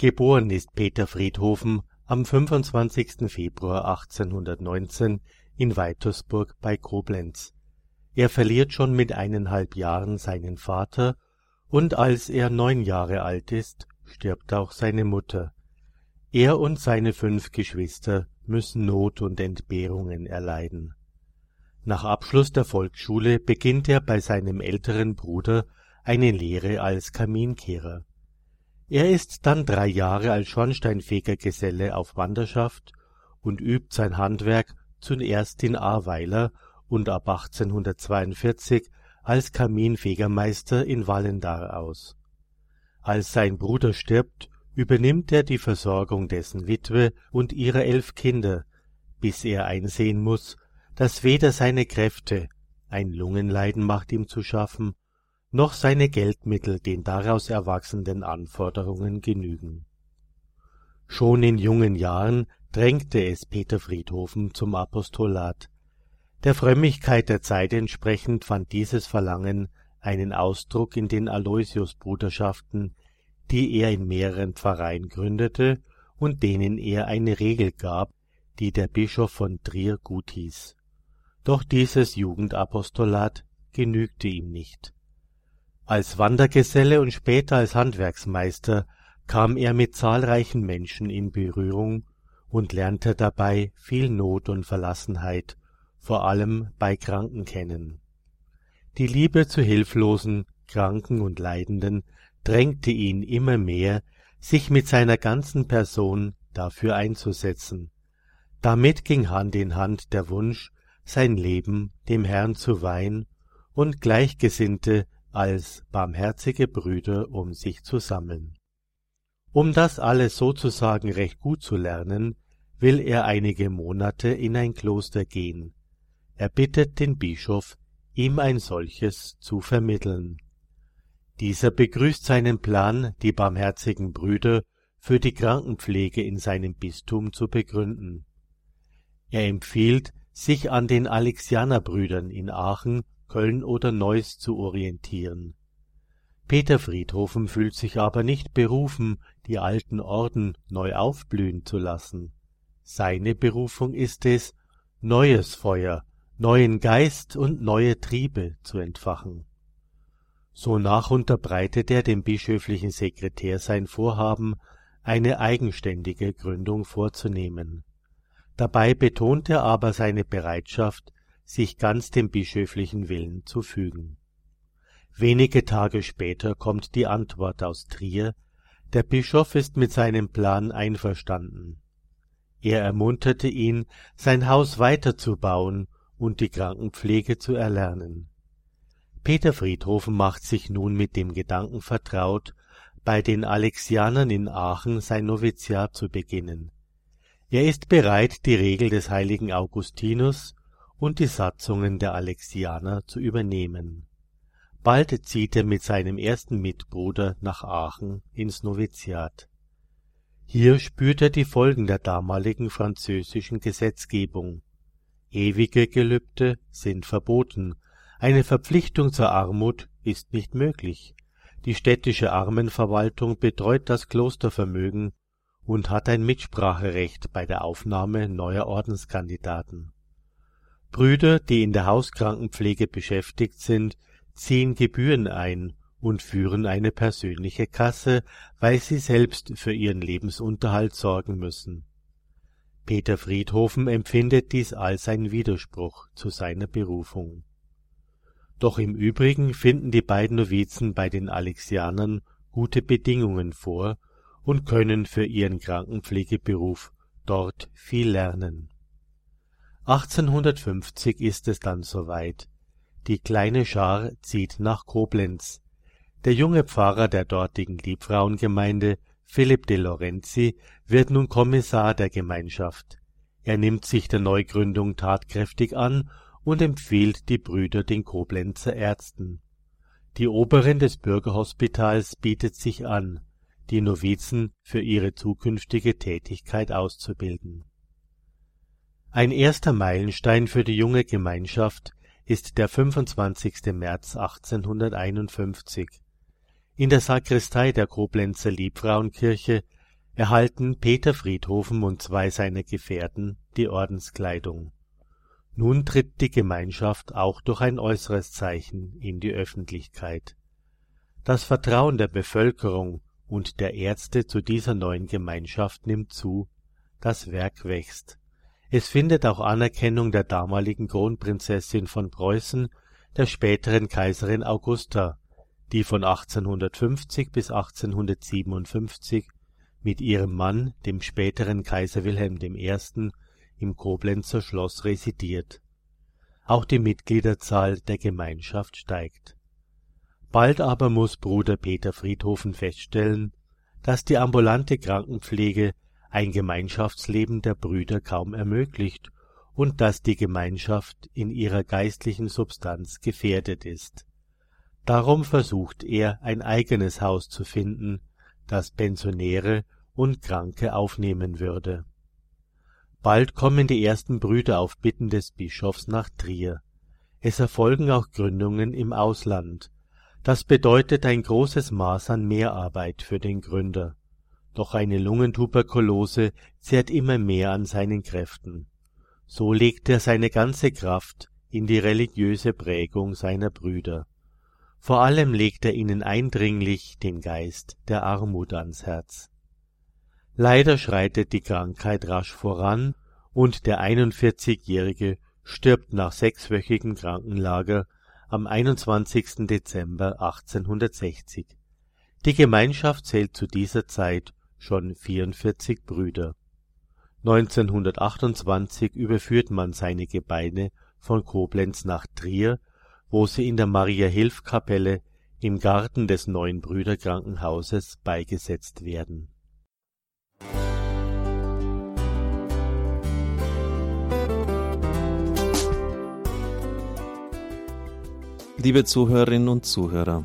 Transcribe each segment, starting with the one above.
Geboren ist Peter Friedhofen am 25. Februar 1819 in Weitersburg bei Koblenz. Er verliert schon mit eineinhalb Jahren seinen Vater und als er neun Jahre alt ist, stirbt auch seine Mutter. Er und seine fünf Geschwister müssen Not und Entbehrungen erleiden. Nach Abschluss der Volksschule beginnt er bei seinem älteren Bruder eine Lehre als Kaminkehrer. Er ist dann drei Jahre als Schornsteinfegergeselle auf Wanderschaft und übt sein Handwerk zuerst in Ahrweiler und ab 1842 als Kaminfegermeister in Wallendar aus. Als sein Bruder stirbt, übernimmt er die Versorgung dessen Witwe und ihrer elf Kinder, bis er einsehen muss, dass weder seine Kräfte, ein Lungenleiden macht ihm zu schaffen, noch seine Geldmittel den daraus erwachsenden Anforderungen genügen. Schon in jungen Jahren drängte es Peter Friedhofen zum Apostolat. Der Frömmigkeit der Zeit entsprechend fand dieses Verlangen einen Ausdruck in den Aloysiusbruderschaften, die er in mehreren Pfarreien gründete und denen er eine Regel gab, die der Bischof von Trier guthieß. Doch dieses Jugendapostolat genügte ihm nicht. Als Wandergeselle und später als Handwerksmeister kam er mit zahlreichen Menschen in Berührung und lernte dabei viel Not und Verlassenheit, vor allem bei Kranken kennen. Die Liebe zu Hilflosen, Kranken und Leidenden drängte ihn immer mehr, sich mit seiner ganzen Person dafür einzusetzen. Damit ging Hand in Hand der Wunsch, sein Leben dem Herrn zu weihen und Gleichgesinnte als barmherzige Brüder um sich zu sammeln. Um das alles sozusagen recht gut zu lernen, will er einige Monate in ein Kloster gehen. Er bittet den Bischof, ihm ein solches zu vermitteln. Dieser begrüßt seinen Plan, die barmherzigen Brüder für die Krankenpflege in seinem Bistum zu begründen. Er empfiehlt, sich an den Alexianerbrüdern in Aachen Köln oder Neuss zu orientieren. Peter Friedhofen fühlt sich aber nicht berufen, die alten Orden neu aufblühen zu lassen. Seine Berufung ist es, neues Feuer, neuen Geist und neue Triebe zu entfachen. Sonach unterbreitet er dem bischöflichen Sekretär sein Vorhaben, eine eigenständige Gründung vorzunehmen. Dabei betont er aber seine Bereitschaft, sich ganz dem bischöflichen Willen zu fügen. Wenige Tage später kommt die Antwort aus Trier, der Bischof ist mit seinem Plan einverstanden. Er ermunterte ihn, sein Haus weiterzubauen und die Krankenpflege zu erlernen. Peter Friedhofen macht sich nun mit dem Gedanken vertraut, bei den Alexianern in Aachen sein Noviziat zu beginnen. Er ist bereit, die Regel des heiligen Augustinus und die Satzungen der Alexianer zu übernehmen. Bald zieht er mit seinem ersten Mitbruder nach Aachen ins Noviziat. Hier spürt er die Folgen der damaligen französischen Gesetzgebung. Ewige Gelübde sind verboten, eine Verpflichtung zur Armut ist nicht möglich, die städtische Armenverwaltung betreut das Klostervermögen und hat ein Mitspracherecht bei der Aufnahme neuer Ordenskandidaten Brüder, die in der Hauskrankenpflege beschäftigt sind, ziehen Gebühren ein und führen eine persönliche Kasse, weil sie selbst für ihren Lebensunterhalt sorgen müssen. Peter Friedhofen empfindet dies als ein Widerspruch zu seiner Berufung. Doch im Übrigen finden die beiden Novizen bei den Alexianern gute Bedingungen vor und können für ihren Krankenpflegeberuf dort viel lernen 1850 ist es dann soweit. Die kleine Schar zieht nach Koblenz. Der junge Pfarrer der dortigen Liebfrauengemeinde, Philipp de Lorenzi, wird nun Kommissar der Gemeinschaft. Er nimmt sich der Neugründung tatkräftig an und empfiehlt die Brüder den Koblenzer Ärzten. Die Oberin des Bürgerhospitals bietet sich an, die Novizen für ihre zukünftige Tätigkeit auszubilden ein erster Meilenstein für die junge Gemeinschaft ist der 25. März 1851. In der Sakristei der Koblenzer Liebfrauenkirche erhalten Peter Friedhofen und zwei seiner Gefährten die Ordenskleidung. Nun tritt die Gemeinschaft auch durch ein äußeres Zeichen in die Öffentlichkeit. Das Vertrauen der Bevölkerung und der Ärzte zu dieser neuen Gemeinschaft nimmt zu, das Werk wächst. Es findet auch Anerkennung der damaligen Kronprinzessin von Preußen, der späteren Kaiserin Augusta, die von 1850 bis 1857 mit ihrem Mann, dem späteren Kaiser Wilhelm I., im Koblenzer Schloss residiert. Auch die Mitgliederzahl der Gemeinschaft steigt. Bald aber muss Bruder Peter Friedhofen feststellen, dass die ambulante Krankenpflege ein Gemeinschaftsleben der Brüder kaum ermöglicht und dass die Gemeinschaft in ihrer geistlichen Substanz gefährdet ist. Darum versucht er, ein eigenes Haus zu finden, das Pensionäre und Kranke aufnehmen würde. Bald kommen die ersten Brüder auf Bitten des Bischofs nach Trier. Es erfolgen auch Gründungen im Ausland. Das bedeutet ein großes Maß an Mehrarbeit für den Gründer. Doch eine Lungentuberkulose zehrt immer mehr an seinen Kräften. So legt er seine ganze Kraft in die religiöse Prägung seiner Brüder. Vor allem legt er ihnen eindringlich den Geist der Armut ans Herz. Leider schreitet die Krankheit rasch voran und der 41-Jährige stirbt nach sechswöchigen Krankenlager am 21. Dezember 1860. Die Gemeinschaft zählt zu dieser Zeit schon 44 Brüder. 1928 überführt man seine Gebeine von Koblenz nach Trier wo sie in der Maria-Hilf-Kapelle im Garten des Neuen Brüderkrankenhauses beigesetzt werden. Liebe Zuhörerinnen und Zuhörer,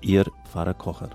Ihr Pfarrer Kocher.